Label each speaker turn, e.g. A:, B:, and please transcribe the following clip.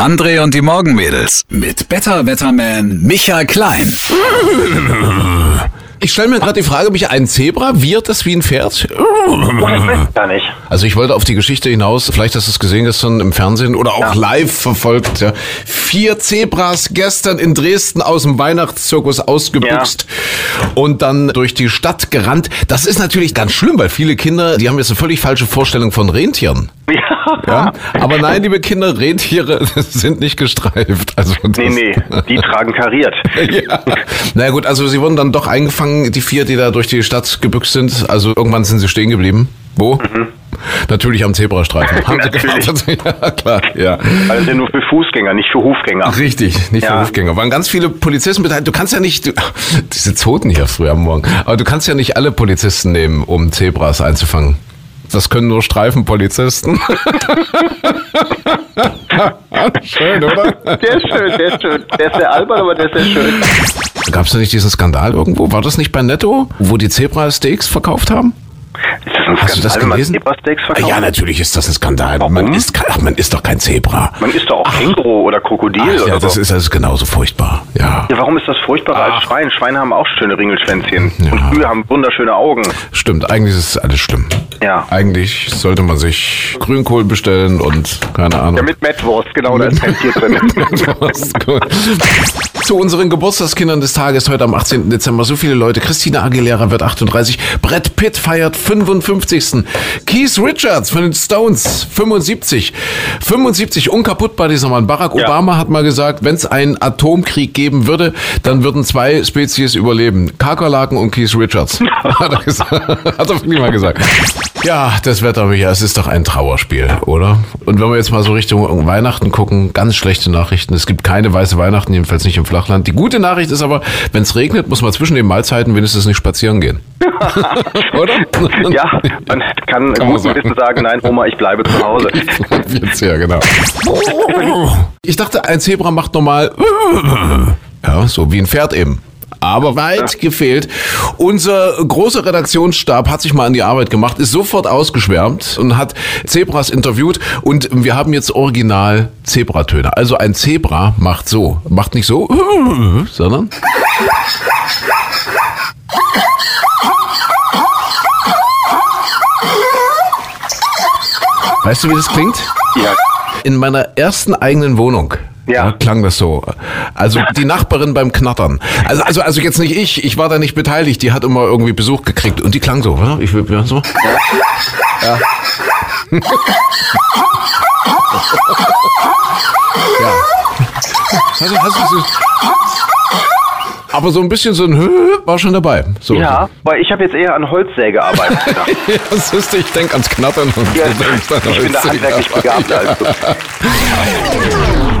A: André und die Morgenmädels mit Better Wetterman Michael Klein.
B: Ich stelle mir gerade die Frage, mich ein Zebra wird das wie ein Pferd?
C: Gar nicht.
B: Also ich wollte auf die Geschichte hinaus, vielleicht hast du es gesehen gestern im Fernsehen oder auch live verfolgt. Ja. Vier Zebras gestern in Dresden aus dem Weihnachtszirkus ausgebüxt und dann durch die Stadt gerannt. Das ist natürlich ganz schlimm, weil viele Kinder, die haben jetzt eine völlig falsche Vorstellung von Rentieren.
C: Ja.
B: Ja? Aber nein, liebe Kinder, Rentiere sind nicht gestreift. Also
C: Nee, nee, die tragen kariert.
B: ja. Na gut, also sie wurden dann doch eingefangen, die vier, die da durch die Stadt gebüxt sind. Also irgendwann sind sie stehen geblieben. Wo? Natürlich am Zebrastreifen. Haben sie. Ja, klar, ja.
C: Ja nur für Fußgänger, nicht für Hufgänger.
B: Richtig, nicht für
C: Ja.
B: Fußgänger. Waren ganz viele Polizisten beteiligt. Du kannst ja nicht, du, diese Zoten hier früh am Morgen, aber du kannst ja nicht alle Polizisten nehmen, um Zebras einzufangen. Das können nur Streifenpolizisten. Schön, oder?
C: Der ist schön, der ist schön. Der ist sehr albern, aber der ist sehr schön.
B: Gab es da nicht diesen Skandal irgendwo? War das nicht bei Netto, wo die Zebra-Steaks verkauft haben?
C: Ist ein
B: Hast du das gelesen?
C: Verkauft?
B: Ja, natürlich ist das ein Skandal.
C: Warum?
B: Man ist, ach, man ist doch kein Zebra.
C: Man isst doch auch Känguru oder Krokodil
B: Ach,
C: oder
B: ja, das
C: so.
B: ist, das ist genauso furchtbar. Ja,
C: ja, warum ist das furchtbarer als Schwein? Schweine haben auch schöne Ringelschwänzchen. Und Kühe haben wunderschöne Augen.
B: stimmt. Eigentlich ist alles schlimm.
C: Ja.
B: Eigentlich sollte man sich Grünkohl bestellen und keine Ahnung.
C: Ja, mit Mettwurst, genau, da ist kein Tier drin.
B: Ist. Zu unseren Geburtstagskindern des Tages heute am 18. Dezember so viele Leute. Christina Aguilera wird 38. Brett Pitt feiert 55. Keith Richards von den Stones 75. 75 unkaputtbar dieser Mann. Barack
C: Ja.
B: Obama hat mal gesagt, wenn es einen Atomkrieg geben würde, dann würden zwei Spezies überleben. Kakerlaken und Keith Richards. hat, er gesagt. hat er wirklich mal gesagt. Ja, das Wetter, Micha, es ist doch ein Trauerspiel, oder? Und wenn wir jetzt mal so Richtung Weihnachten gucken, ganz schlechte Nachrichten. Es gibt keine weiße Weihnachten, jedenfalls nicht im Flachland. Die gute Nachricht ist aber, wenn es regnet, muss man zwischen den Mahlzeiten wenigstens nicht spazieren gehen. oder?
C: ja, man kann
B: man
C: gut
B: sagen.
C: ein bisschen sagen, nein, Oma, ich bleibe zu Hause.
B: Jetzt ja, genau. Ich dachte, ein Zebra macht normal. Ja, so wie ein Pferd eben. Aber weit gefehlt. Unser großer Redaktionsstab hat sich mal an die Arbeit gemacht, ist sofort ausgeschwärmt und hat Zebras interviewt und wir haben jetzt original Zebratöne. Also ein Zebra macht so, macht nicht so, sondern Weißt du, wie das klingt?
C: Ja,
B: In meiner ersten eigenen Wohnung.
C: Ja.
B: klang das so. Also die Nachbarin beim Knattern. Also, also, also jetzt nicht ich, ich war da nicht beteiligt, die hat immer irgendwie Besuch gekriegt und die klang so, oder? Ich will ja, so. Ja. ja. Hast du, hast du, aber so ein bisschen so ein Hö war schon dabei. So.
C: ja weil ich habe jetzt eher an Holzsäge gearbeitet. gedacht.
B: Ja, das ist, ich denke ans Knattern und
C: Ja,
B: du denkst an
C: ich bin da handwerklich begabter als du.